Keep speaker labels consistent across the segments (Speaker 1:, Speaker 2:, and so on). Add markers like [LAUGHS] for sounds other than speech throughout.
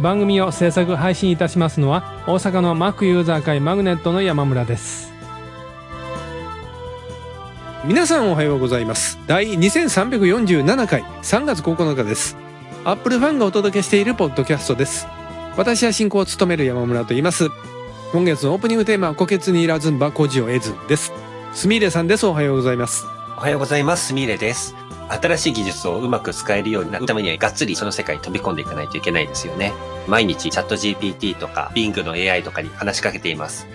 Speaker 1: 番組を制作配信いたしますのは大阪の Mac ユーザー会マグネットの山村です。皆さんおはようございます。第2347回3月9日です。アップルファンがお届けしているポッドキャストです。私は進行を務める山村と言います。今月のオープニングテーマは「虎穴にいらずんば孤児を得ず」です。すみれさんです。おはようございます。
Speaker 2: おはようございます。すみれです。新しい技術をうまく使えるようになるためには、がっつりその世界に飛び込んでいかないといけないですよね。毎日、チャット GPT とか、Bing の AI とかに話しかけています。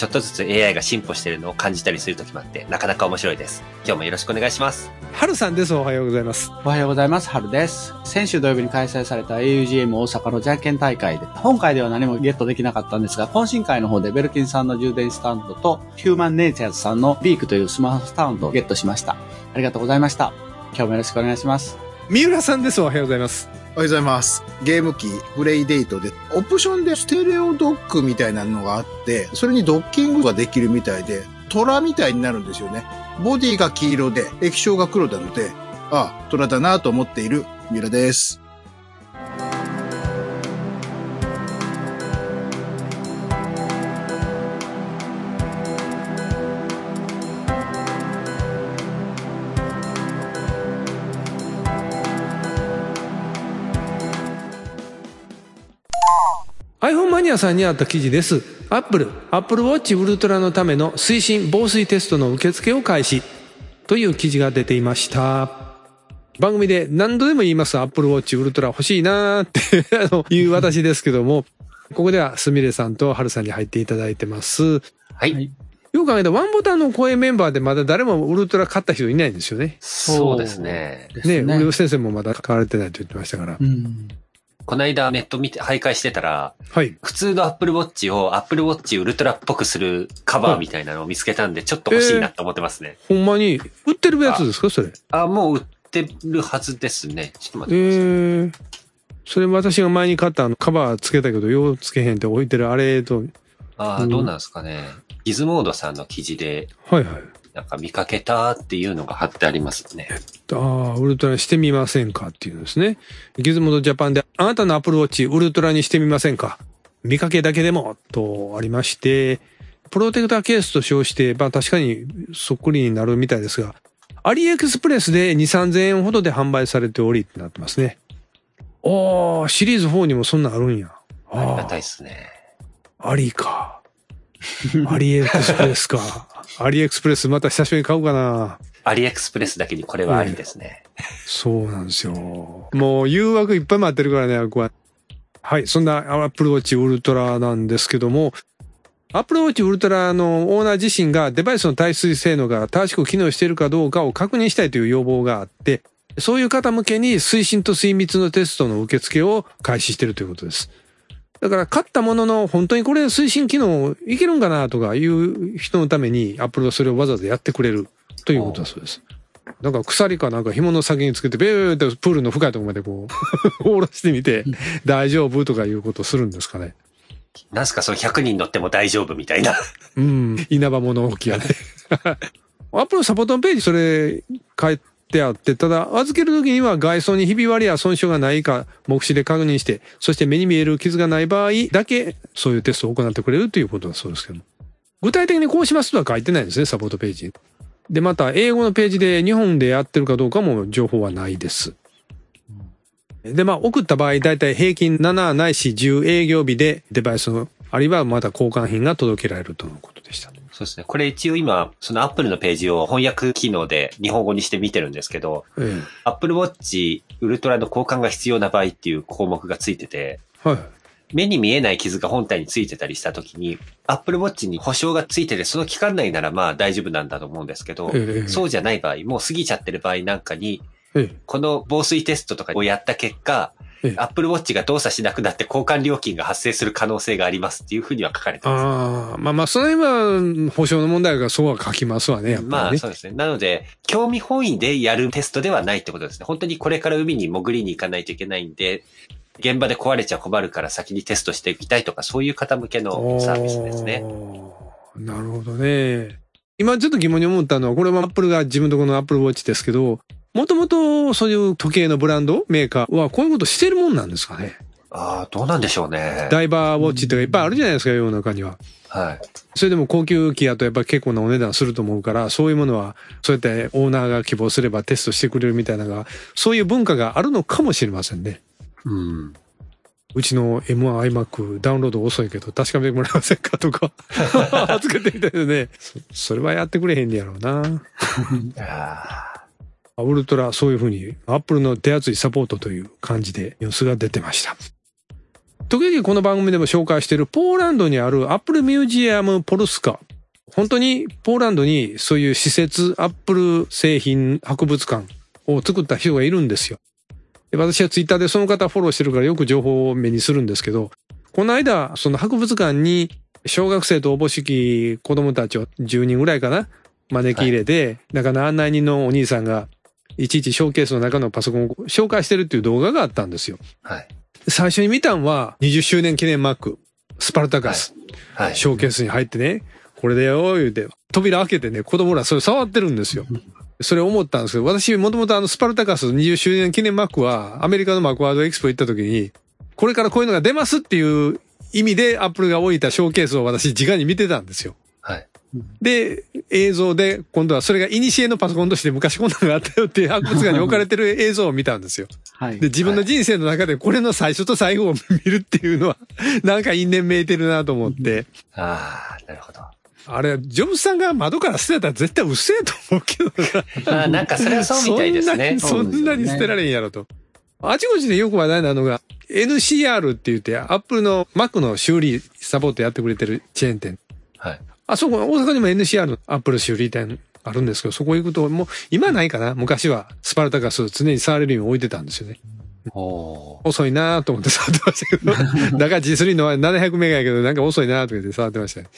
Speaker 2: ちょっとずつ AI が進歩しているのを感じたりするときもあって、なかなか面白いです。今日もよろしくお願いします。
Speaker 1: はるさんですおはようございます
Speaker 3: おはようございます。春です。先週土曜日に開催された augm 大阪のじゃんけん大会で、本会では何もゲットできなかったんですが、懇親会の方でベルキンさんの充電スタンドと、ヒューマンネイチャーズさんのビークというスマホスタンドをゲットしました。ありがとうございました。今日もよろしくお願いします。
Speaker 1: 三浦さんですおはようございます
Speaker 4: おはようございます。ゲーム機、プレイデートで、オプションでステレオドックみたいなのがあって、それにドッキングができるみたいで、虎みたいになるんですよね。ボディが黄色で、液晶が黒なので、ああ、虎だなと思っているミラです。
Speaker 1: ニアさんにあった記事です。Apple、Apple Watch Ultra のための推進防水テストの受付を開始という記事が出ていました。番組で何度でも言います Apple Watch Ultra 欲しいなーって [LAUGHS] あの言う私ですけども、ここではすみれさんとはるさんに入っていただいてます。
Speaker 2: はい。
Speaker 3: はい
Speaker 1: よく考えたらワンボタンの声メンバーでまだ誰もウルトラ買った人いないんですよね。
Speaker 2: そうですね。
Speaker 1: ね、
Speaker 3: ね。
Speaker 1: 上先生もまだ買われてないと言ってましたから。
Speaker 3: うん。
Speaker 2: この間ネット見て、徘徊してたら、
Speaker 1: はい。
Speaker 2: 普通の Apple Watch を Apple Watch ウルトラっぽくするカバーみたいなのを見つけたんで、ちょっと欲しいなと思ってますね。
Speaker 1: ほんまに、売ってるやつですか？それ。
Speaker 2: あ、もう売ってるはずですね。ちょっと待
Speaker 1: え
Speaker 2: ってください。
Speaker 1: ー、それ私が前に買ったあのカバーつけたけど、ようつけへんって置いてるあれと、
Speaker 2: ああ、どうなんですかね。ギズモードさんの記事で、
Speaker 1: はいはい。
Speaker 2: なんか見かけたっていうのが貼ってありますね。
Speaker 1: ああ、ウルトラにしてみませんかっていうんですね。ギズモードジャパンで、あなたのアプローチウルトラにしてみませんか見かけだけでも、とありまして、プロテクターケースと称して、まあ確かにそっくりになるみたいですが、アリエクスプレスで2、3000円ほどで販売されておりってなってますね。おー、シリーズ4にもそんなんあるんや。
Speaker 2: ありが
Speaker 1: あ
Speaker 2: たいですね。
Speaker 1: あ、アリか。アリエクスプレスか。[LAUGHS] アリエクスプレスまた久しぶりに買おうかな。
Speaker 2: アリエクスプレスだけにこれはありですね。
Speaker 1: そうなんですよ。もう誘惑いっぱい待ってるからね、僕は。はい、そんな Apple Watch Ultra なんですけども、Apple Watch Ultra のオーナー自身がデバイスの耐水性能が正しく機能しているかどうかを確認したいという要望があって、そういう方向けに水深と水密のテストの受付を開始しているということです。だから買ったものの本当にこれ水深機能いけるんかなとかいう人のために Apple はそれをわざわざやってくれるということだそうです。なんか鎖かなんか紐の先につけてベーってプールの深いところまでこう [LAUGHS] 下ろしてみて大丈夫とかいうことをするんですかね。
Speaker 2: なんすかその100人乗っても大丈夫みたいな。
Speaker 1: うん。稲葉物置やね。アップルのサポートのページそれ書いてあって、ただ預けるときには外装にひび割りや損傷がないか目視で確認して、そして目に見える傷がない場合だけそういうテストを行ってくれるということだそうですけども。具体的にこうしますとは書いてないんですね、サポートページ。で、また英語のページで日本でやってるかどうかも情報はないです。で、まあ、送った場合、だいたい平均7ないし10営業日でデバイスの、あるいはまた交換品が届けられるとのことでした。
Speaker 2: そうですね。これ一応今、その Apple のページを翻訳機能で日本語にして見てるんですけど、
Speaker 1: え
Speaker 2: Apple Watch ウルトラの交換が必要な場合っていう項目がついてて、
Speaker 1: え。はい。
Speaker 2: 目に見えない傷が本体についてたりした時に、Apple Watch に保証がついてて、その期間内ならまあ大丈夫なんだと思うんですけど、
Speaker 1: ええ
Speaker 2: そうじゃない場合、もう過ぎちゃってる場合なんかに、
Speaker 1: ええ。
Speaker 2: この防水テストとかをやった結果、
Speaker 1: ええ
Speaker 2: Apple Watch が動作しなくなって交換料金が発生する可能性がありますっていうふうには書かれてます。
Speaker 1: ああ、まあまあ、その辺は保証の問題がそうは書きますわね、やっぱりね。
Speaker 2: まあそうですね。なので、興味本位でやるテストではないってことですね。本当にこれから海に潜りに行かないといけないんで、現場で壊れちゃ困るから先にテストしていきたいとか、そういう方向けのサービスですね。
Speaker 1: なるほどね。今ちょっと疑問に思ったのは、これはアップルが自分のところのアップルウォッチですけど、もともとそういう時計のブランド、メーカーはこういうことしてるもんなんですかね。
Speaker 2: ああ、どうなんでしょうね。
Speaker 1: ダイバーウォッチとかいっぱいあるじゃないですか、世の中には。
Speaker 2: はい。
Speaker 1: それでも高級機やとやっぱり結構なお値段すると思うから、そういうものは、そうやってオーナーが希望すればテストしてくれるみたいなのが、そういう文化があるのかもしれませんね。
Speaker 2: うん。
Speaker 1: うちの M1iMac ダウンロード遅いけど確かめてもらえませんかとか [LAUGHS] 預けてみたいなね。そそれはやってくれへんねやろうな。
Speaker 2: あ
Speaker 1: ウルトラそういうふうに Apple の手厚いサポートという感じでニュースが出てました。時々この番組でも紹介しているポーランドにある Apple Museum ポルスカ。本当にポーランドにそういう施設、Apple 製品博物館を作った人がいるんですよ。で私はツイッターでその方フォローしてるからよく情報を目にするんですけど、この間、その博物館に小学生とおぼしき子供たちを10人ぐらいかな招き入れて、だから案内人のお兄さんがいちいちショーケースの中のパソコンを紹介してるっていう動画があったんですよ。
Speaker 2: あ。はい。
Speaker 1: 最初に見たんは20周年記念マック、スパルタカス、
Speaker 2: はい。
Speaker 1: ショーケースに入ってね、これだよ、言うて、扉開けてね、子供らそれ触ってるんですよ。それ思ったんですけど、私もともとあのスパルタカス20周年記念マックはアメリカのマクワードエキスポ行った時に、これからこういうのが出ますっていう意味でアップルが置いたショーケースを私直に見てたんですよ。
Speaker 2: はい。
Speaker 1: で、映像で、今度はそれがイニシエのパソコンとして昔こんなのがあったよっていう博物館に置かれてる映像を見たんですよ。
Speaker 3: はい
Speaker 1: で、。自分の人生の中でこれの最初と最後を見るっていうのは、なんか因縁めいてるなと思って。
Speaker 2: ああ、なるほど。
Speaker 1: あれ、ジョブズさんが窓から捨てたら絶対うっせえと思うけどな。
Speaker 2: ま [LAUGHS] あなんかそれはそうみたいですね。[LAUGHS]
Speaker 1: そんなに、そんなに捨てられんやろと。あちこちでよく話題なのが、NCR って言って、アップルの Mac の修理サポートやってくれてるチェーン店。
Speaker 2: はい。
Speaker 1: あそこ、大阪にも NCR のアップル修理店あるんですけど、そこ行くと、もう、今ないかな昔はスパルタガス常に触れるように置いてたんですよね。遅いなと思って触ってましたけど。[LAUGHS] だから G3 のは700メガやけど、なんか遅いなとか言って触ってましたね。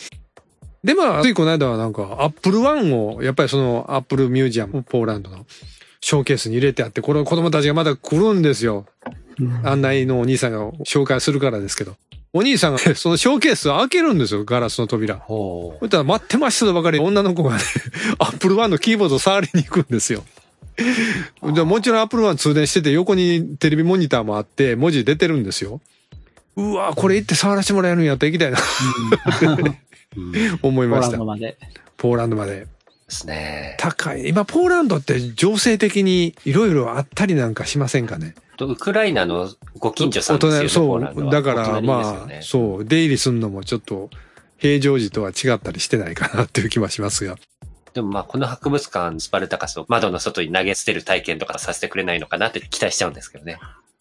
Speaker 1: で、まあ、ついこの間はなんか、アップルワンを、やっぱりその、アップルミュージアム、ポーランドの、ショーケースに入れてあって、これ子供たちがまだ来るんですよ。案内のお兄さんが紹介するからですけど。お兄さんが [LAUGHS] そのショーケースを開けるんですよ、ガラスの扉。
Speaker 2: おー
Speaker 1: そしたら待ってましたとばかり女の子がね、アップルワンのキーボードを触りに行くんですよ。でもちろんアップルワン通電してて横にテレビモニターもあって文字出てるんですよ。うわこれ行って触らせてもらえるんやったら行きたいな、[LAUGHS] 思いました
Speaker 3: ポーランド。まで。
Speaker 1: ポーランドまで。
Speaker 2: ですね。
Speaker 1: 高い。今、ポーランドって情勢的にいろいろあったりなんかしませんかね？
Speaker 2: とウクライナのご近所さんですよね。ポ
Speaker 1: そう。だから、まあ、
Speaker 2: ね
Speaker 1: そう、出入りするのもちょっと平常時とは違ったりしてないかなっていう気はしますが。
Speaker 2: でもまあこの博物館スパルタカスを窓の外に投げ捨てる体験とかさせてくれないのかなって期待しちゃうんですけどね。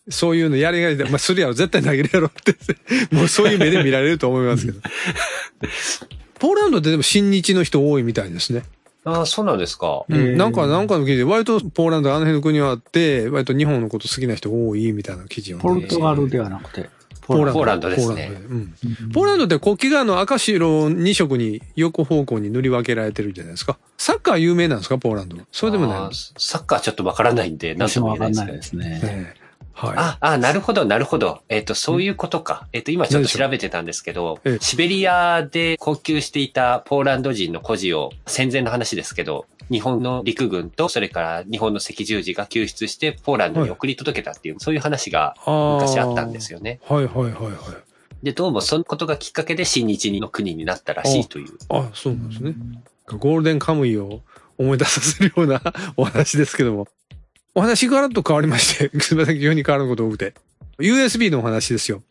Speaker 1: そういうのやりがいで、まあ、するやろ、絶対投げるやろって、[LAUGHS] もうそういう目で見られると思いますけど。[LAUGHS] ポーランドってでも親日の人多いみたいですね。
Speaker 2: ああ、そうなんですか。
Speaker 1: うん。なんか、なんかの記事で、割とポーランドあの辺の国はあって、割と日本のこと好きな人多いみたいな記事をね
Speaker 3: ポルトガルではなくて、
Speaker 1: ポーランド。
Speaker 2: ポーランドですね
Speaker 1: ポーランドでうん。ポーランドって国旗があの赤白2色に横方向に塗り分けられてるじゃないですか。サッカー有名なんですか、ポーランド。それでもない
Speaker 2: サッカーちょっとわからないんで、なん
Speaker 3: 私も
Speaker 2: とも
Speaker 3: か
Speaker 2: えないですけど
Speaker 3: んないですね。
Speaker 1: ええはい。
Speaker 2: あ、あ、なるほど、なるほど。えっ、と、そういうことか。えっ、と、今ちょっと調べてたんですけど
Speaker 1: ええ、
Speaker 2: シベリアで高級していたポーランド人の孤児を、戦前の話ですけど、日本の陸軍と、それから日本の赤十字が救出して、ポーランドに送り届けたっていう、そういう話が昔あったんです
Speaker 1: よ。
Speaker 2: よね。
Speaker 1: はいはいはいはい。
Speaker 2: で、どうもそのことがきっかけで新日の国になったらしいという。
Speaker 1: あ、そうなんですね。ゴールデンカムイを思い出させるようなお話ですけども。お話ガラッと変わりまして、[LAUGHS] すみません、急に変わること多くて。USB のお話ですよ。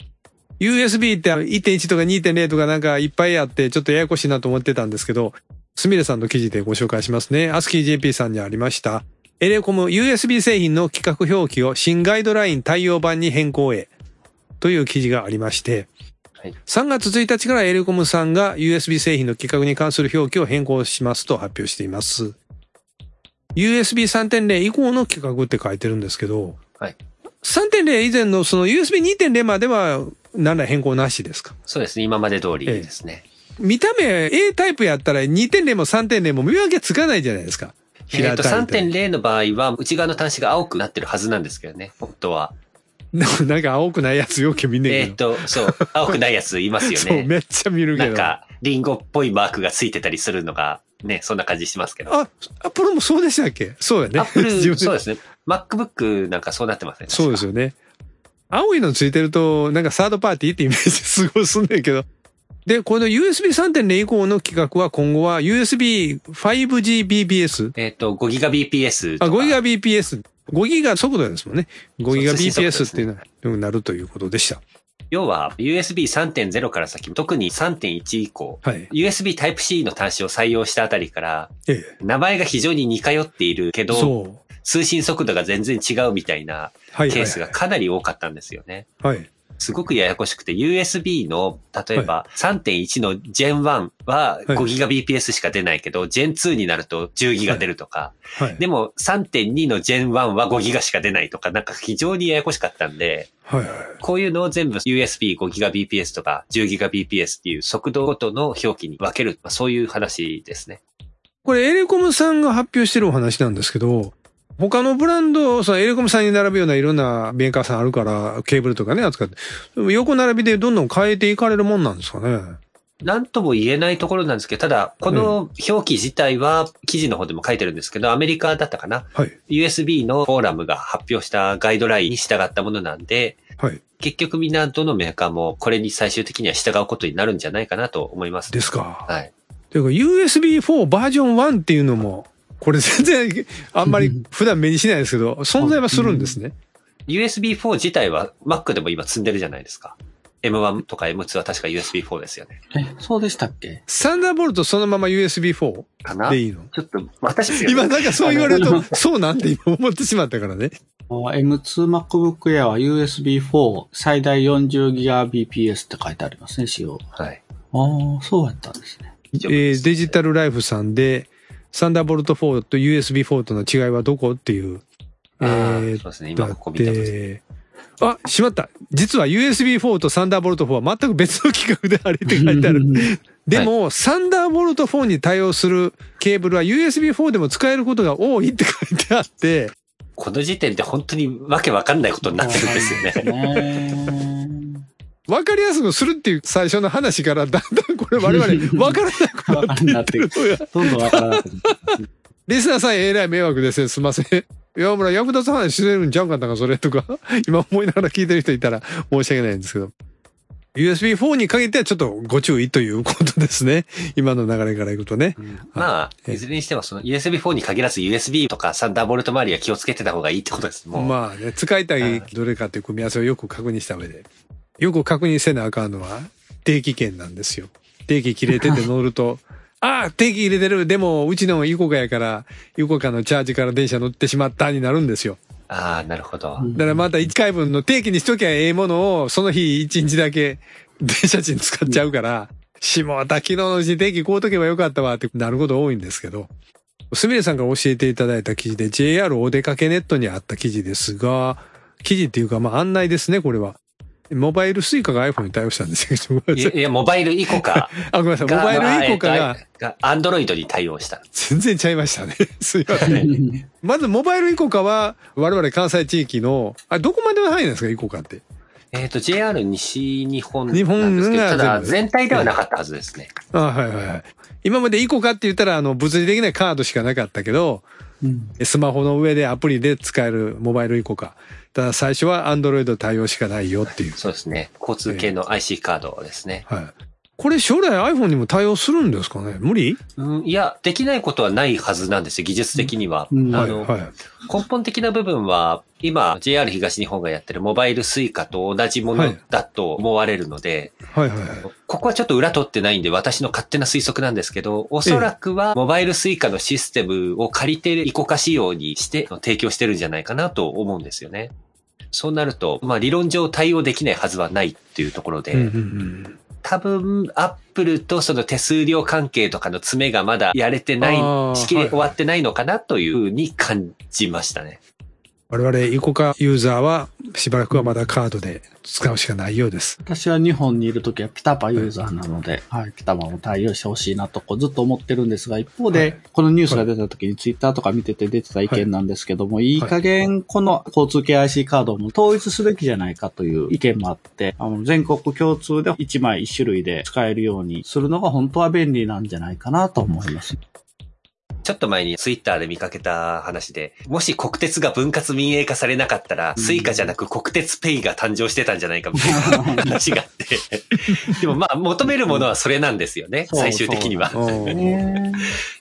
Speaker 1: USB って1.1とか2.0とかなんかいっぱいあって、ちょっとややこしいなと思ってたんですけど、すみれさんの記事でご紹介しますね。アスキー JP さんにありました。エレコム USB 製品の規格表記を新ガイドライン対応版に変更へという記事がありまして、
Speaker 2: はい
Speaker 1: 3月1日からエレコムさんが USB 製品の規格に関する表記を変更しますと発表しています。USB 3.0以降の規格って書いてるんですけど、
Speaker 2: はい。
Speaker 1: 3.0以前のその USB2.0 までは何ら変更なしですか？
Speaker 2: そうですね。今まで通りですね。
Speaker 1: 見た目 A タイプやったら2.0も3.0も見分けつかないじゃないですか。
Speaker 2: えっと、
Speaker 1: 平たいみたいな
Speaker 2: 3.0の場合は、内側の端子が青くなってるはずなんですけどね、本当は。[LAUGHS]
Speaker 1: なんか青くないやつよく見んね
Speaker 2: えっ
Speaker 1: んけど。
Speaker 2: と、そう、青くないやついますよ [LAUGHS]
Speaker 1: そう、
Speaker 2: ね。
Speaker 1: めっちゃ見るけど。
Speaker 2: なんか、リンゴっぽいマークがついてたりするのが、ね、そんな感じしますけど。
Speaker 1: あ、アップルもそうでしたっけ？そうやね。
Speaker 2: アップル、[LAUGHS] そうですね。MacBook なんかそうなってますね。
Speaker 1: そうですよね。青いのついてると、なんかサードパーティーってイメージすごいすんねんけど。で、この USB3.0 以降の規格は今後は USB5GBPS。
Speaker 2: えっと、5GBps と
Speaker 1: あ、
Speaker 2: か。
Speaker 1: 5GBPS。5ギガ速度ですもんね。
Speaker 2: そう通信速度です
Speaker 1: 5GBPS っていうのになるということでした。
Speaker 2: 要は、USB3.0 から先、特に3.1以降、
Speaker 1: はい。
Speaker 2: USB Type-C の端子を採用したあたりから、
Speaker 1: え
Speaker 2: 名前が非常に似通っているけ
Speaker 1: え。
Speaker 2: ど。通信速度が全然違うみたいな
Speaker 1: はい。
Speaker 2: ケースがかなり多かったんですよね。
Speaker 1: はい。
Speaker 2: すごくややこしくて、USB の、例えば3.1の Gen1 は
Speaker 1: はい
Speaker 2: 5GBps しか出ないけど、Gen2 になると 10GB 出るとか、
Speaker 1: はい。
Speaker 2: でも3.2の Gen1 は 5GB しか出ないとか、なんか非常にややこしかったんで、
Speaker 1: はい。はい。
Speaker 2: こういうのを全部 USB5GBps とか 10GBps っていう速度ごとの表記に分ける、まあ、そういう話ですね。
Speaker 1: これエレコムさんが発表してるお話なんですけど、他のブランド、そのエレコムさんに並ぶようないろんなメーカーさんあるから、ケーブルとかね、扱って。横並びでどんどん変えていかれるもんなんですかね。
Speaker 2: なんとも言えないところなんですけど、ただ、この表記自体は記事の方でも書いてるんですけど、アメリカだったかな？
Speaker 1: はい。
Speaker 2: ?USB のフォーラムが発表したガイドラインに従ったものなんで、
Speaker 1: はい。
Speaker 2: 結局みんなどのメーカーもこれに最終的には従うことになるんじゃないかなと思います。
Speaker 1: ですか。
Speaker 2: はい。
Speaker 1: というか USB4 バージョン1っていうのも、これ全然あんまり普段目にしないですけど、存在はするんですね。
Speaker 2: USB4 自体は Mac でも今積んでるじゃないですか。M1 とか M2 は確か USB4 ですよね。
Speaker 3: え、そうでしたっけ？
Speaker 1: サンダーボルトそのまま USB4
Speaker 2: かな？
Speaker 1: でいいの？
Speaker 2: ちょっと、私
Speaker 1: 今なんかそう言われると、そうなんて今思ってしまったからね。
Speaker 3: あ M2MacBook Air は USB4 最大 40GBps って書いてありますね、仕様。
Speaker 2: はい。
Speaker 3: ああ、そうやったんですね。
Speaker 1: えーデジタルライフさんで、サンダーボルト4と USB4 との違いはどこ？っていう。え
Speaker 2: あー
Speaker 1: ー
Speaker 2: そうですね。
Speaker 1: だ
Speaker 2: 今ここ
Speaker 1: っ
Speaker 2: 見てます。
Speaker 1: て、あ、しまった。実は USB4 とサンダーボルト4は全く別の規格でありって書いてある。でも、サンダーボルト4に対応するケーブルは USB4 でも使えることが多いって書いてあって、
Speaker 2: この時点で本当にわけわかんないことになってるんですよね。
Speaker 3: ね。
Speaker 1: わかりやすくするっていう最初の話からだんだんこれ [LAUGHS] 我々わからなくなっていってる
Speaker 3: どんどんわからなくなって
Speaker 1: リスナーさんえらい迷惑ですね。すいません。岩村役立つ話してるんちゃうかったか、それとか、[LAUGHS] 今思いながら聞いてる人いたら申し訳ないんですけど。USB4 に限ってはちょっとご注意ということですね。[LAUGHS] 今の流れからいくとね。
Speaker 2: まあ、
Speaker 1: え
Speaker 2: いずれにしてもその USB4 に限らず USB とかサンダーボルト周りは気をつけてた方がいいってことです。もう。
Speaker 1: まあね、使いたいどれかという組み合わせをよく確認した上で。よく確認せなあかんのは定期券なんですよ。定期切れてて乗ると、ああ、定期入れてる。でも、うちのイコカやから、イコカのチャージから電車乗ってしまったになるんですよ。
Speaker 2: ああ、なるほど。
Speaker 1: だからまた1回分の定期にしときゃええものを、その日1日だけ電車賃使っちゃうから、しもた昨日のうちに定期買うとけばよかったわってなること多いんですけど、すみれさんから教えていただいた記事で JR お出かけネットにあった記事ですが、記事っていうかまあ案内ですね、これは。モバイルスイカが iPhone に対応したんですけど、い
Speaker 2: いや、モバイルイコカ [LAUGHS]
Speaker 1: あ、ごめんなさい、モ
Speaker 2: が。
Speaker 1: バイルイコカ
Speaker 2: まあ
Speaker 1: が
Speaker 2: アンドロイドに対応した。
Speaker 1: 全然ちゃいましたね。[LAUGHS] すいません。まずモバイルイコカは我々関西地域の、あ、どこまでは入るんですか、イコカって？
Speaker 2: えっ、と、JR 西日本なん
Speaker 1: 日
Speaker 2: ですけど、
Speaker 1: 本が
Speaker 2: ただ
Speaker 1: 全
Speaker 2: 体ではなかったはずですね。
Speaker 1: あはいはいはい。今までイコカって言ったら、あの、物理的なカードしかなかったけど、
Speaker 3: うん
Speaker 1: スマホの上でアプリで使えるモバイルイコカ。ただ最初はアンドロイド対応しかないよっていう。
Speaker 2: そうですね。交通系の IC カードですね。
Speaker 1: はい。これ将来 iPhone にも対応するんですかね？無理？
Speaker 2: うん、いや、できないことはないはずなんですよ、技術的には。
Speaker 3: うん
Speaker 1: はい、
Speaker 2: あの、
Speaker 1: はい。
Speaker 2: 根本的な部分は、今、JR 東日本がやってるモバイルスイカと同じものだと思われるので、
Speaker 1: はいはいはい。
Speaker 2: ここはちょっと裏取ってないんで、私の勝手な推測なんですけど、おそらくは、モバイルスイカのシステムを借りてイコカ仕様にして提供してるんじゃないかなと思うんですよね。そうなると、まあ理論上対応できないはずはないっていうところで、
Speaker 1: うんうんうん。
Speaker 2: 多分、アップルとその手数料関係とかの詰めがまだやれてない
Speaker 1: あー、
Speaker 2: しきり終わってないのかなというふうに感じましたね。
Speaker 1: 我々イコカユーザーはしばらくはまだカードで使うしかないようです。
Speaker 3: 私は日本にいるときはピタパユーザーなので、はい、ピタパも対応してほしいなとこうずっと思ってるんですが、一方で、
Speaker 1: はい
Speaker 3: このニュースが出たときにツイッターとか見てて出てた意見なんですけども、いい加減この交通系 IC カードも統一すべきじゃないかという意見もあって、あの全国共通で1枚1種類で使えるようにするのが本当は便利なんじゃないかなと思います。
Speaker 2: ちょっと前にツイッターで見かけた話で、もし国鉄が分割民営化されなかったら、スイカじゃなく国鉄ペイが誕生してたんじゃないかみたいな話があって。[LAUGHS] でもまあ、求めるものはそれなんですよね、最終的には。[LAUGHS]
Speaker 1: うん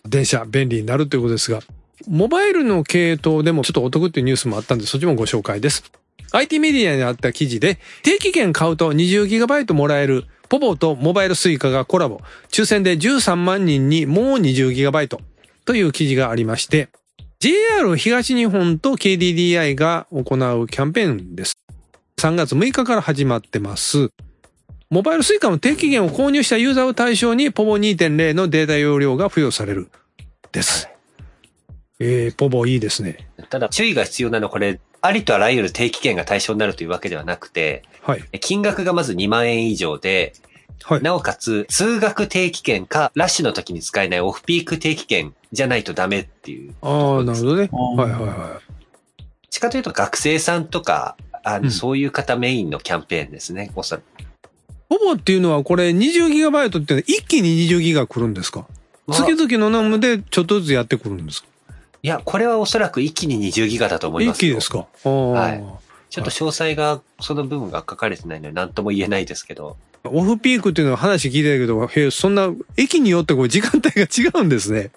Speaker 1: 電車便利になるということですが、モバイルの系統でもちょっとお得っていうニュースもあったんで、そっちもご紹介です。IT メディアにあった記事で、定期券買うと 20GB もらえる、ポポとモバイルスイカがコラボ。抽選で13万人にもう 20GB という記事がありまして、JR 東日本と KDDI が行うキャンペーンです。3月6日から始まってます。モバイルスイカの定期券を購入したユーザーを対象にポボ2.0のデータ容量が付与される。です。えー、ポボいいですね。
Speaker 2: ただ、注意が必要なのはこれ、ありとあらゆる定期券が対象になるというわけではなくて、
Speaker 1: はい。
Speaker 2: 金額がまず2万円以上で、
Speaker 1: はい。
Speaker 2: なおかつ、通学定期券か、ラッシュの時に使えないオフピーク定期券じゃないとダメっていう。
Speaker 1: ああ、なるほどね。はいはいは
Speaker 2: しかというと学生さんとか、あの、
Speaker 1: うん
Speaker 2: そういう方メインのキャンペーンですね、おそらく。
Speaker 1: い。ポボっていうのはこれ 20GB っていうのは一気に20ギガ来るんですか？月々のナムでちょっとずつやってくるんですか？
Speaker 2: いや、これはおそらく一気に20ギガだと思いますよ。
Speaker 1: 一気ですか？
Speaker 2: はいちょっと詳細が、その部分が書かれてないので何とも言えないですけど。
Speaker 1: オフピークっていうのは話聞いてたけど、そんな駅によってこう時間帯が違うんですね。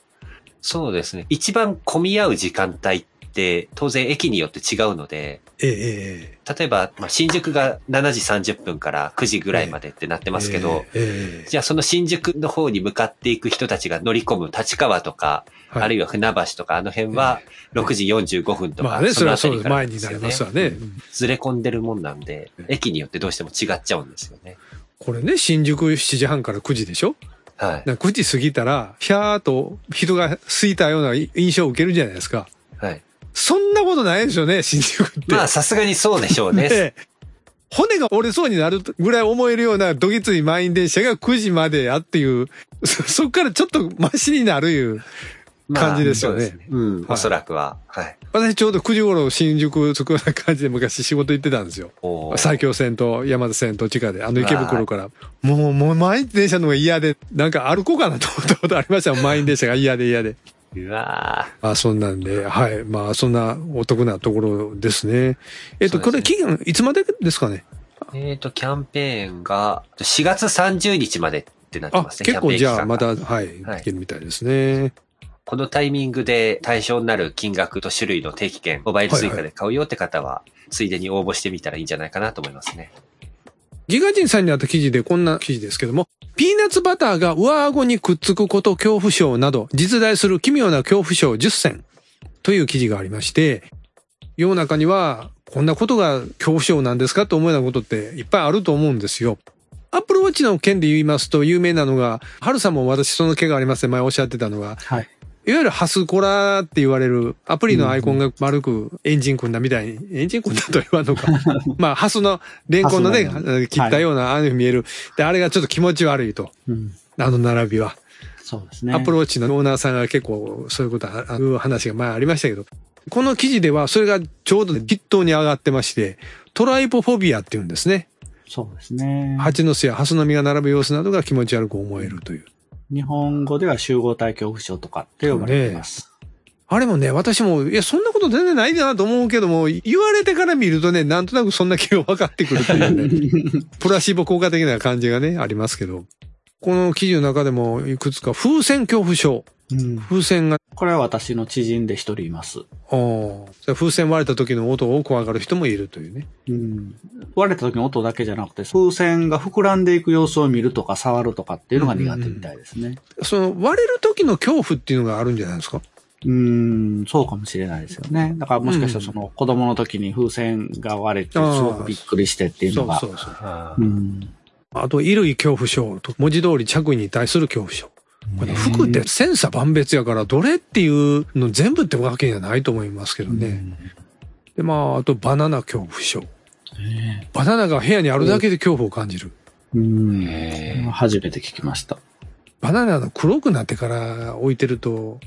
Speaker 2: そうですね。一番混み合う時間帯って、当然駅によって違うので、
Speaker 1: えええ
Speaker 2: 例えば、まあ、新宿が7時30分から9時ぐらいまでってなって
Speaker 1: え
Speaker 2: ますけど、
Speaker 1: ええ
Speaker 2: じゃあその新宿の方に向かっていく人たちが乗り込む立川とか、
Speaker 1: はい
Speaker 2: あるいは船橋とかあの辺は6時45分とか、
Speaker 1: まあね、それはそうです。
Speaker 2: の辺りから
Speaker 1: 前になりますわね。うん
Speaker 2: ずれ込んでるもんなんで
Speaker 1: うん、
Speaker 2: 駅によってどうしても違っちゃうんですよね。
Speaker 1: これね、新宿7時半から9時でしょ？
Speaker 2: はい。
Speaker 1: だから9時過ぎたら、ひゃーっと人が空いたような印象を受けるじゃないですか。
Speaker 2: はい。
Speaker 1: そんなことないですよね、新宿って。
Speaker 2: まあさすがにそうでしょうね。[LAUGHS]
Speaker 1: ね骨が折れそうになるぐらい思えるようなどぎつい満員電車が9時までやっていう、そそっからちょっとマシになるいう。
Speaker 2: まあ
Speaker 1: 感じですよね
Speaker 2: そううん、
Speaker 1: はい
Speaker 2: おそらくは。はい。
Speaker 1: 私ちょうど9時頃新宿着くような感じで昔仕事行ってたんですよ。埼京線と山手線と地下で、あの池袋から。もう、もう満員電車の方が嫌で、なんか歩こうかなと思ったことありました満員 [LAUGHS] 電車が嫌で嫌で。
Speaker 2: うわ
Speaker 1: まあそんなんで、はい。まあそんなお得なところですね。えっと、
Speaker 2: ね
Speaker 1: これ期限いつまでですかね？
Speaker 2: ーえっ、と、キャンペーンが4月30日までってなって
Speaker 1: あ、
Speaker 2: ますね。
Speaker 1: 結構じゃあ
Speaker 2: キャンペーン期間が
Speaker 1: まだ、はい、
Speaker 2: はい
Speaker 1: いけるみたいですね。
Speaker 2: このタイミングで対象になる金額と種類の定期券、モバイル追加で買うよって方は、ついでに応募してみたらいいんじゃないかなと思いますね。
Speaker 1: ギガ人さんにあった記事でこんな記事ですけども、ピーナッツバターが上顎にくっつくこと恐怖症など、実在する奇妙な恐怖症10選という記事がありまして、世の中にはこんなことが恐怖症なんですかと思うようなことっていっぱいあると思うんですよ。アップルウォッチの件で言いますと有名なのが、ハルさんも私その毛がありますね、前おっしゃってたのが、
Speaker 3: はい。
Speaker 1: いわゆるハスコラって言われるアプリのアイコンが丸くエンジン組んだみたいに、エンジン組んだとは言わんのか。[LAUGHS] まあ、ハスのレンコンのね、切ったような、ああいうふうに見える。で、あれがちょっと気持ち悪いと。
Speaker 3: うん。
Speaker 1: あの並びは。
Speaker 3: そうですね。
Speaker 1: アップルウォッチのオーナーさんが結構そういうことああいう話が前ありましたけど、この記事ではそれがちょうど筆頭に上がってまして、トライポフォビアって言うんですね。
Speaker 3: そうですね。
Speaker 1: 蜂の巣やハスの実が並ぶ様子などが気持ち悪く思えるという。
Speaker 3: 日本語では集合体恐怖症とかって呼ばれています。
Speaker 1: あれもね、私も、いや、そんなこと全然ないなと思うけども、言われてから見るとね、なんとなくそんな気が分かってくるっていうね、[LAUGHS] プラシーボ効果的な感じがね、ありますけど。この記事の中でもいくつか風船恐怖症。
Speaker 3: うん
Speaker 1: 風船が、
Speaker 3: これは私の知人で一人います。
Speaker 1: 風船割れた時の音を怖がる人もいるというね。
Speaker 3: うん。割れた時の音だけじゃなくて、風船が膨らんでいく様子を見るとか触るとかっていうのが苦手みたいですね。
Speaker 1: その割れる時の恐怖っていうのがあるんじゃないですか？
Speaker 3: うん、そうかもしれないですよね。だからもしかしたらその子供の時に風船が割れてすごくびっくりしてっていうのが。
Speaker 1: そうそうそう。
Speaker 2: あ
Speaker 3: うん。
Speaker 1: あと、衣類恐怖症と、文字通り着衣に対する恐怖症。これ服って千差万別やから、どれっていうの全部ってわけじゃないと思いますけどね。で、まあ、あと、バナナ恐怖症。バナナが部屋にあるだけで恐怖を感じる。
Speaker 3: うん初めて聞きました。
Speaker 1: バナナの黒くなってから置いてると、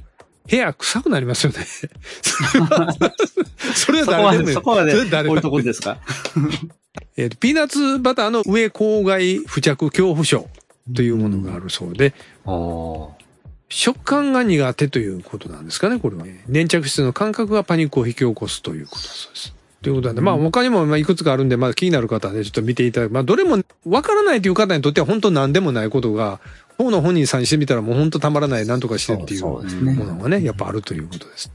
Speaker 1: 部屋臭くなりますよね。[LAUGHS] それは誰でもいい
Speaker 3: そこまで
Speaker 1: それは誰でも
Speaker 3: 置いとくんですか？
Speaker 1: えーとピーナッツバターの上郊外付着恐怖症というものがあるそうで、
Speaker 2: おー
Speaker 1: 食感が苦手ということなんですかね、これは。粘着質の感覚がパニックを引き起こすということだそうです。ということなんで、まあ他にもまあいくつかあるんで、まあ気になる方はね、ちょっと見ていただく。まあどれもわからないという方にとっては本当何でもないことが、方の本人さんにしてみたらもう本当たまらない、なんとかしてっていうも
Speaker 3: ね。
Speaker 1: のがね、やっぱあるということです。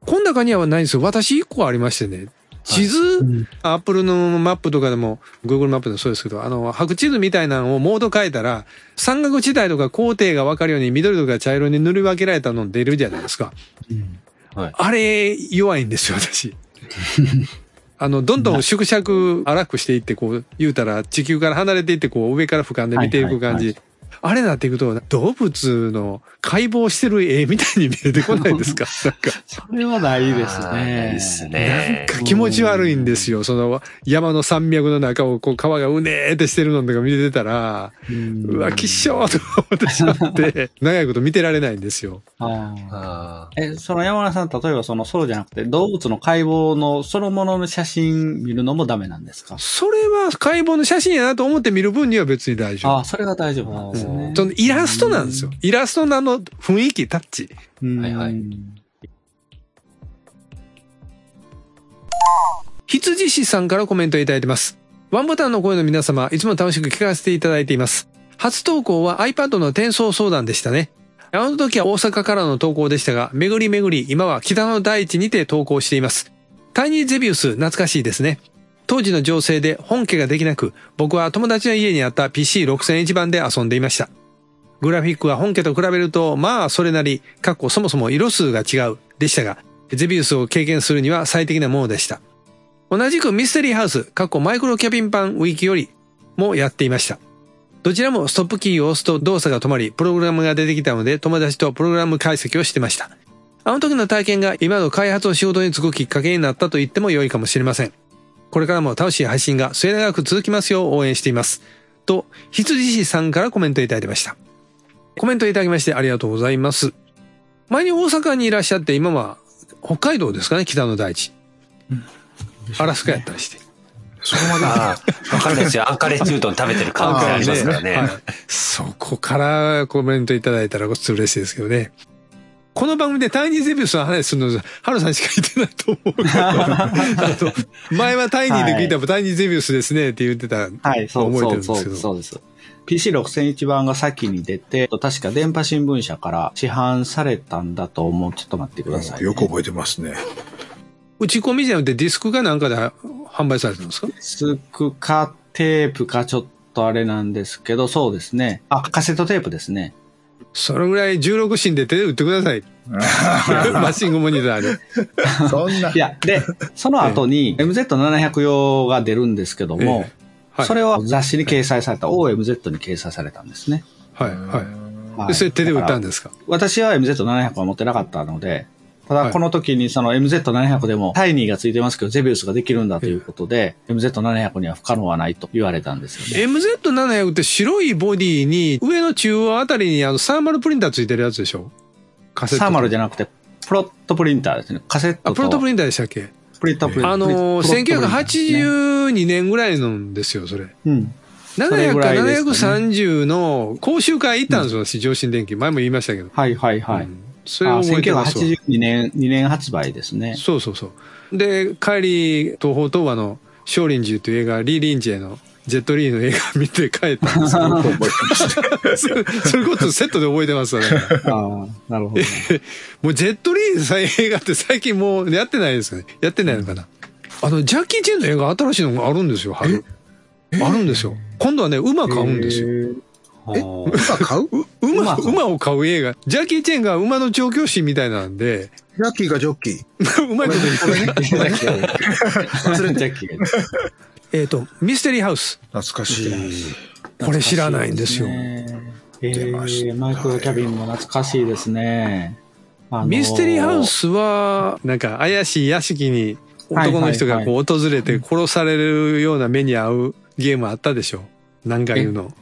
Speaker 1: この中にはないんですよ。私一個ありましてね、地図、
Speaker 3: うん
Speaker 1: アップルのマップとかでも、Google マップでもそうですけど、あの、白地図みたいなのをモード変えたら、山岳地帯とか高低が分かるように緑とか茶色に塗り分けられたの出るじゃないですか。
Speaker 2: はい
Speaker 1: あれ、弱いんですよ、私。[LAUGHS] あの、どんどん縮尺荒くしていって、こう、言うたら地球から離れていって、こう、上から俯瞰で見ていく感じ。
Speaker 3: はい
Speaker 1: あれになっていくと、動物の解剖してる絵みたいに見えてこないですか？なんか。
Speaker 3: それはないです
Speaker 2: あーない
Speaker 3: ね。
Speaker 2: ですね。
Speaker 1: なんか気持ち悪いんですよ。その山の山脈の中をこう川がうねーってしてるのとか見てたら、
Speaker 3: う
Speaker 1: わ、きっしょーと思ってしまって、[LAUGHS] 長いこと見てられないんですよ。
Speaker 3: あー
Speaker 2: あ
Speaker 3: え、その山田さん、例えばそのそうじゃなくて、動物の解剖のそのものの写真見るのもダメなんですか？
Speaker 1: それは解剖の写真やなと思って見る分には別に大丈夫。
Speaker 3: ああ、それが大丈夫なんですね。
Speaker 1: そのイラストなんですよ。イラストのあの雰囲気、タッチ。
Speaker 3: うん
Speaker 2: はいはい
Speaker 1: 羊師さんからコメントいただいてます。ワンボタンの声の皆様、いつも楽しく聞かせていただいています。初投稿は iPad の転送相談でしたね。あの時は大阪からの投稿でしたが、巡り巡り、今は北の大地にて投稿しています。タイニーゼビウス、懐かしいですね。当時の情勢で本家ができなく、僕は友達の家にあった PC6001 番で遊んでいました。グラフィックは本家と比べると、まあそれなり、かっこそもそも色数が違う、でしたが、ゼビウスを経験するには最適なものでした。同じくミステリーハウス、過去マイクロキャビン版ウィキよりもやっていました。どちらもストップキーを押すと動作が止まり、プログラムが出てきたので友達とプログラム解析をしてました。あの時の体験が今の開発を仕事に就くきっかけになったと言っても良いかもしれません。これからも楽しい配信が末永く続きますよう応援しています。と、羊師さんからコメントいただきました。コメントいただきましてありがとうございます。前に大阪にいらっしゃって今は北海道ですかね、北の大地。アラスカやったりして。
Speaker 4: そこまで。
Speaker 2: ああ、わかんないですよ。アンカレッジうどん食べてる可能性ありますからね。
Speaker 1: はいそこからコメントいただいたら嬉しいですけどね。この番組でタイニーゼビウスの話するの、ハルさんしか言ってないと思うけど。あ [LAUGHS] と前はタイニーで聞いたらタイニーゼビウスですねって言ってた。
Speaker 3: はい、そう
Speaker 1: 覚えてるんですけど
Speaker 3: そうそうです。PC6001 番が先に出て、確か電波新聞社から市販されたんだと思う。ちょっと待ってください、ね。
Speaker 4: よく覚えてますね。
Speaker 1: 打ち込みじゃなくてディスクかなんかで販売されてるんですか？
Speaker 3: ディスクかテープかちょっとあれなんですけど、そうですね。あ、カセットテープですね。
Speaker 1: それぐらい16芯で手で打ってください。[LAUGHS] マシングモニターで。
Speaker 4: そんな。
Speaker 3: いや、で、その後に MZ700 用が出るんですけども、
Speaker 1: えはい。
Speaker 3: それは雑誌に掲載された OMZ に掲載されたんですね。
Speaker 1: はい、はい。
Speaker 3: はい
Speaker 1: でそれ手で打ったん
Speaker 3: だ
Speaker 1: ですか？
Speaker 3: 私は MZ700 は持ってなかったので、た
Speaker 1: はい
Speaker 3: だこの時にその MZ700 でもタイニーがついてますけど、ゼビウスができるんだということで、MZ700 には不可能はないと言われたんですよね。
Speaker 1: MZ700 って白いボディに上の中央あたりにあのサーマルプリンターついてるやつでしょ？カセット。
Speaker 3: サーマルじゃなくて、プロットプリンターですね。カセット
Speaker 1: あ、
Speaker 3: と
Speaker 1: プロトプリンターでしたっけ？
Speaker 3: プリンタープリンター。
Speaker 1: あの
Speaker 3: ーですね
Speaker 1: 1982年ぐらいのですよ、それ。
Speaker 3: うん。それ
Speaker 1: 700か
Speaker 3: ぐらいですか
Speaker 1: 730の講習会行ったんですよ、私、上新電機。前も言いましたけど。
Speaker 3: はいはいはい。
Speaker 1: うんそれを覚えてますわ。
Speaker 3: 1982年、2年発売ですね。
Speaker 1: そうそうそう。で、帰り、東方東和の少林寺という映画、リー・リンジェのジェットリーの映画見て帰ったんですよ。それそれこそセットで覚えてますよね。
Speaker 3: ああ、なるほどね。[LAUGHS]
Speaker 1: もうジェットリーの映画って最近もうやってないですよね。やってないのかな。あの、ジャッキー・チェンの映画新しいのがあるんですよ、春。あるんですよ。今度はね、馬買うんですよ。
Speaker 4: え馬買う？
Speaker 1: 馬、
Speaker 3: 馬
Speaker 1: 馬を買う映画。ジャッキー・チェンが馬の調教師みたいなんで、
Speaker 4: ジャッキーがジョッキー。
Speaker 1: うまいこと言ってね。
Speaker 3: 忘れちゃっけ。[LAUGHS]
Speaker 1: えっと、ミステリーハウス。
Speaker 4: 懐かしい。
Speaker 1: これ知らないんですよ。
Speaker 3: えー、マイクロキャビンも懐かしいですね。あのー
Speaker 1: ミステリーハウスは、なんか怪しい屋敷に男の人がこう訪れて殺されるような目に遭うゲームあったでしょ何回言うの。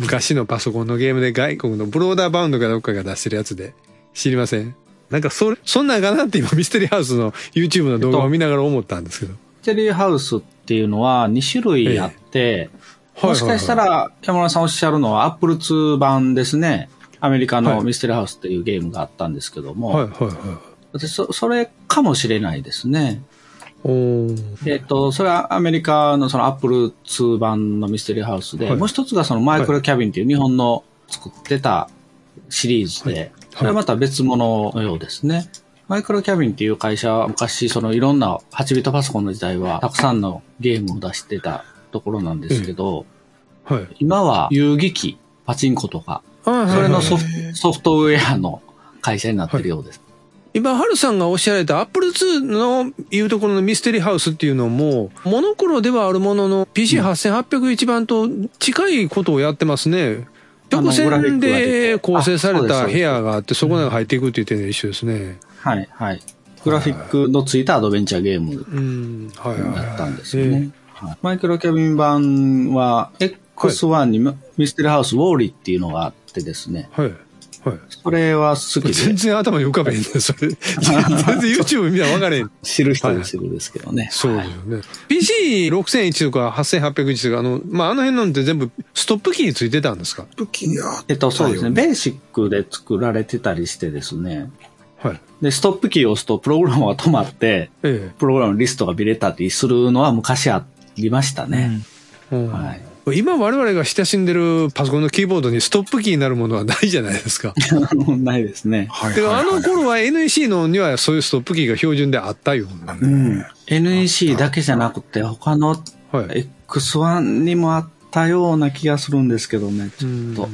Speaker 1: 昔のパソコンのゲームで外国のブローダーバウンドかどっかが出してるやつで。知りません？なんかそれ、そんなんかなって今ミステリーハウスの YouTube の動画を見ながら思ったんですけど。
Speaker 3: ミステリーハウスっていうのは2種類あって、もしかしたら山村さんおっしゃるのは Apple II 版ですね。アメリカ
Speaker 1: はい
Speaker 3: のミステリーハウスっていうゲームがあったんですけども、
Speaker 1: はいはいは
Speaker 3: 私そそれかもしれないですね。えっ、と、それはアメリカのその Apple II 版のミステリーハウスで、
Speaker 1: はい。
Speaker 3: もう一つがそのマイクロキャビンっていう日本の作ってたシリーズで、それはまた別物のようですね。マイクロキャビンっていう会社は昔そのいろんな8ビットパソコンの時代はたくさんのゲームを出してたところなんですけど、
Speaker 1: はい。
Speaker 3: 今は遊戯機、パチンコとか、
Speaker 1: あ
Speaker 3: それのソフトウェアの会社になってるようです。
Speaker 1: 今、ハルさんがおっしゃられた Apple II のいうところのミステリーハウスっていうのも、モノクロではあるものの PC8801 番と近いことをやってますね。直線で
Speaker 3: て
Speaker 1: 構成された部屋があって、そこに入っていくっていう点で一緒ですね。
Speaker 3: はい、はい。グラフィックのついたアドベンチャーゲームだったんです
Speaker 1: ええ
Speaker 3: よね。はいマイクロキャビン版は X1 にミステリーハウスウォーリーっていうのがあってですね。
Speaker 1: はい。はい。
Speaker 3: それは好き
Speaker 1: 全
Speaker 3: で
Speaker 1: 然頭に浮かべへんねそれ。全然 YouTube 見たら分かれへん。
Speaker 3: 知る人に知るですけどね。
Speaker 1: そう
Speaker 3: はい
Speaker 1: ですよね。PC6001 とか8801とか、あの、まあ、あの辺のって全部ストップキーについてたんですか？
Speaker 4: 武器や
Speaker 3: えっと、そうですね。ベーシックで作られてたりしてですね。
Speaker 1: はい。
Speaker 3: で、ストップキーを押すとプログラムが止まって、
Speaker 1: え
Speaker 3: プログラムのリストが見れたりするのは昔ありましたね。
Speaker 1: え。うん
Speaker 3: はい。
Speaker 1: 今我々が親しんでるパソコンのキーボードにストップキーになるものはないじゃないですか。[LAUGHS]
Speaker 3: ないですね。
Speaker 4: はい
Speaker 1: てかあ
Speaker 4: はいはい
Speaker 1: の頃は NEC のにはそういうストップキーが標準であったよ。
Speaker 3: うん。NEC だけじゃなくて、他の
Speaker 1: はい。
Speaker 3: X1 にもあったような気がするんですけどね、ちょっと。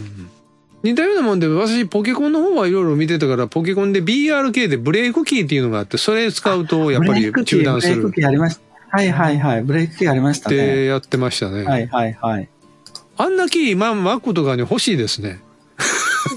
Speaker 1: 似たようなもんで、私、ポケコンの方はいろいろ見てたから、ポケコンで BRK でブレイクキーっていうのがあって、それ使うとやっぱり中断する
Speaker 3: ブレイクキーありました。はいはいはい。ブレイクキーありまし
Speaker 1: たって
Speaker 3: ね。
Speaker 1: やってましたね。
Speaker 3: はいはいはい。
Speaker 1: あんなキー、今、Mac とかに欲しいですね。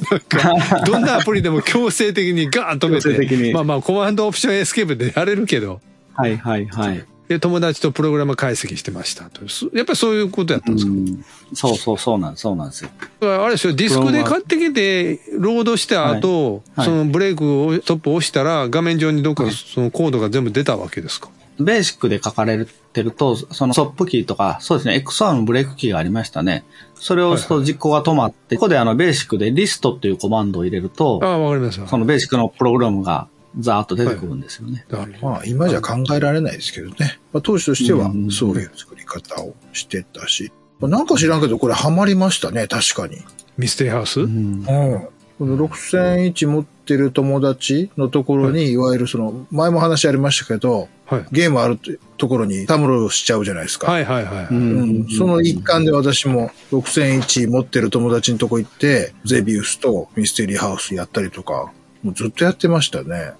Speaker 1: なんか、[LAUGHS] どんなアプリでも強制的にガーン止めて、まあまあ、コマンドオプションエスケープでやれるけど、
Speaker 3: はいはいはい。
Speaker 1: で、友達とプログラム解析してましたと。そやっぱりそういうことやったんですか、
Speaker 3: うんそうそうそうなんそうなんですよ。
Speaker 1: あれでしょ、ディスクで買ってきて、ロードした後、
Speaker 3: はい
Speaker 1: そのブレイクをトップ押したら、画面上にどっかそのコードが全部出たわけですか？
Speaker 3: ベーシックで書かれてると、そのストップキーとか、そうですね、X1 のブレイクキーがありましたね。それを押すと実行が止まって、ここであのベーシックでリストっていうコマンドを入れると
Speaker 1: あ、あ、わかりますわ
Speaker 3: そのベーシックのプログラムがザーッと出てくるんですよね。
Speaker 1: だから
Speaker 4: まあ、今じゃ考えられないですけどね。まあ、当時としては
Speaker 3: うん
Speaker 4: そういう作り方をしてたし。まあなんか知らんけど、これハマりましたね、確かに。
Speaker 1: ミステリーハウス、
Speaker 3: うん
Speaker 4: うん。この6001持ってる友達のところに、いわゆるその、前も話ありましたけど、
Speaker 1: はい。
Speaker 4: ゲームあるところにたむろしちゃうじゃないですか。
Speaker 1: はいはいはい。
Speaker 4: うんその一環で私も6001持ってる友達のとこ行って、ゼビウスとミステリーハウスやったりとか、もうずっとやってましたね。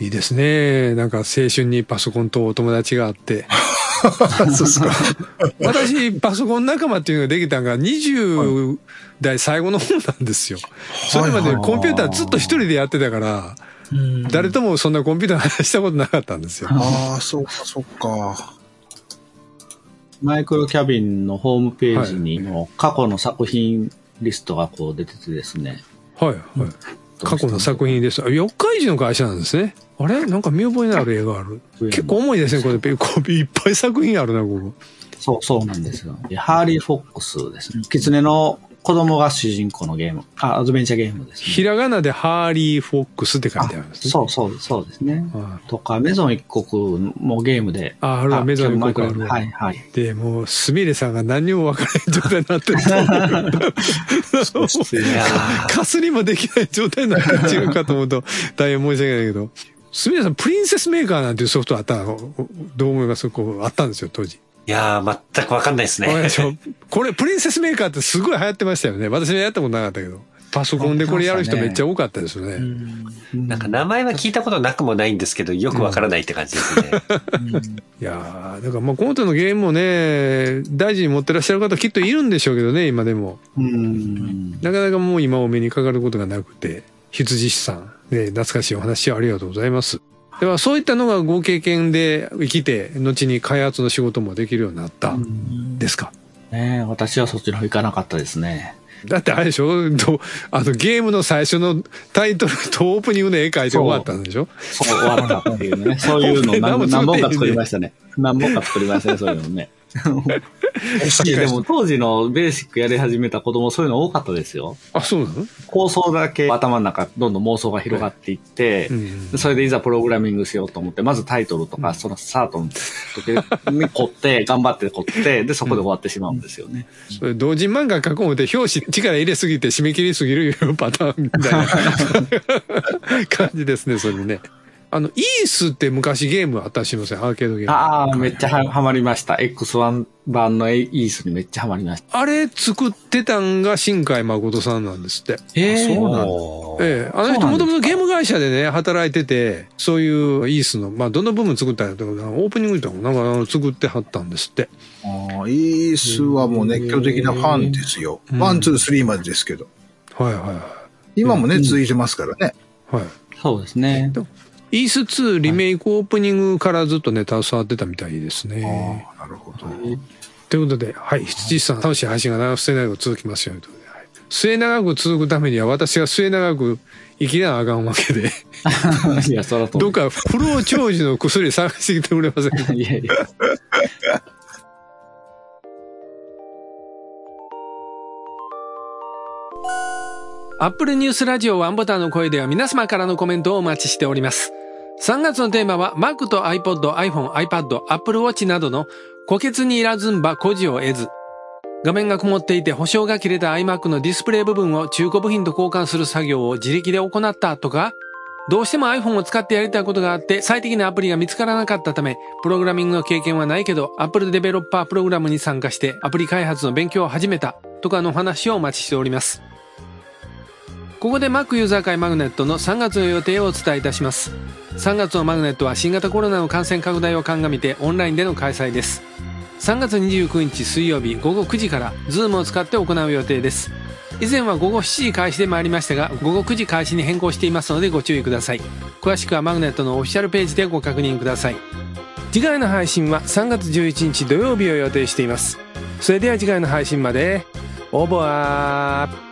Speaker 1: いいですね。なんか青春にパソコンとお友達があって。[LAUGHS]
Speaker 4: そうっすか。
Speaker 1: 私、パソコン仲間っていうのができたのが20代最後の方なんですよ。それまでコンピューターずっと一人でやってたから、誰ともそんなコンピューターの話したことなかったんですよ。
Speaker 4: ああ、そうか、そうか。
Speaker 3: マイクロキャビンのホームページにも過去の作品リストがこう出ててですね。
Speaker 1: はいはい。過去の作品です。あ四日市の会社なんですね。あれ？なんか見覚えのある映画ある。結構重いですね、これ。いっぱい作品あるな、ここ。
Speaker 3: そう、そうなんですよ。でハーリー・フォックスですね。キツネの子供が主人公のゲーム。あ、アドベンチャーゲームですね。
Speaker 1: ひらがなでハーリー・フォックスって書いてあるんですね。
Speaker 3: そうそう、そうですね。
Speaker 1: は
Speaker 3: とか、メゾン一国もゲームで。
Speaker 1: ああるわメゾン一国あるわ
Speaker 3: はいはい。
Speaker 1: い。で、もう、すみれさんが何にも分からない状態になってる。かすりもできない状態になって違うかと思うと、大変申し訳ないけど。すみれさん、プリンセスメーカーなんていうソフトあったの？どう思います？こう、あったんですよ、当時。
Speaker 2: いやー、全くわかんないですね。
Speaker 1: これ、プリンセスメーカーってすごい流行ってましたよね。私はやったことなかったけど。パソコンでこれやる人めっちゃ多かったですよね。
Speaker 2: なんか名前は聞いたことなくもないんですけど、よくわからないって感じですね。
Speaker 1: いやーだからまあこの手のゲームもね、大事に持ってらっしゃる方きっといるんでしょうけどね、今でも。
Speaker 3: うん。
Speaker 1: なかなかもう今お目にかかることがなくて、羊師さん、ね、懐かしいお話をありがとうございます。ではそういったのがご経験で生きて、後に開発の仕事もできるようになったんですか。
Speaker 3: ねえ私はそっちの方行かなかったですね。
Speaker 1: だってあれでしょ？どあのゲームの最初のタイトルとオープニングの絵描いて終わったんでしょ？
Speaker 3: そう、終わったっていうね。そういうの [LAUGHS]
Speaker 1: 何
Speaker 3: 本か
Speaker 1: 作
Speaker 3: りましたね。何本か作りましたね、そういうのね。いやでも当時のベーシックやり始めた子供そういうの多かったですよ。
Speaker 1: あ、そうなの？
Speaker 3: 構想だけ頭の中どんどん妄想が広がっていって、
Speaker 1: うん
Speaker 3: でそれでいざプログラミングしようと思って、まずタイトルとか、そのスタートの時に凝って、[LAUGHS] 頑張って凝って、で、そこで終わってしまうんですよね。
Speaker 1: それ同人漫画書こう思って表紙力入れすぎて締め切りすぎるいうパターンみたいな [LAUGHS] 感じですね、それね。あの、イースって昔ゲームあったらしいじゃないですか、アーケードゲーム。
Speaker 3: ああ、めっちゃはハマりました。X1 版のイースにめっちゃハマりました。
Speaker 1: あれ作ってたんが新海誠さんなんですって。
Speaker 3: え
Speaker 4: そうなんだ
Speaker 1: ええ、あの人もともとゲーム会社でね、働いてて、そういうイースの、まあ、どの部分作ったんやったかなオープニングとかもなんかあの作ってはったんですって。
Speaker 4: あーイースはもう熱狂的なファンですよ。
Speaker 1: うん
Speaker 4: one、two、three までですけど。
Speaker 1: はいはいは
Speaker 4: 今もね、続いてますからね。
Speaker 1: い。はい。
Speaker 3: そうですね。
Speaker 1: イース2リメイクオープニングからずっとね、携わってたみたいですね。
Speaker 4: ああ、なるほど。
Speaker 1: ということで、はい、羊さん、楽しい配信が長く末長く続きますようにということで、はい末長く続くためには私が末長く生きなあかんわけで、[LAUGHS]
Speaker 3: いや、そらと。
Speaker 1: どっか不老長寿の薬探してきてくれませんか？[LAUGHS]
Speaker 3: いやいや。
Speaker 1: アップルニュースラジオワンボタンの声では皆様からのコメントをお待ちしております。3月のテーマは Mac と iPod、iPhone、iPad、Apple Watch などの虎穴にいらずんば孤児を得ず。画面が曇っていて保証が切れた iMac のディスプレイ部分を中古部品と交換する作業を自力で行ったとか、どうしても iPhone を使ってやりたいことがあって最適なアプリが見つからなかったため、プログラミングの経験はないけど Apple デベロッパープログラムに参加してアプリ開発の勉強を始めたとかの話をお待ちしております。ここで Mac ユーザー会マグネットの3月の予定をお伝えいたします。3月のマグネットは新型コロナの感染拡大を鑑みてオンラインでの開催です。3月29日水曜日午後9時から Zoom を使って行う予定です。以前は午後7時開始で参りましたが、午後9時開始に変更していますのでご注意ください。詳しくはマグネットのオフィシャルページでご確認ください。次回の配信は3月11日土曜日を予定しています。それでは次回の配信まで、オーバー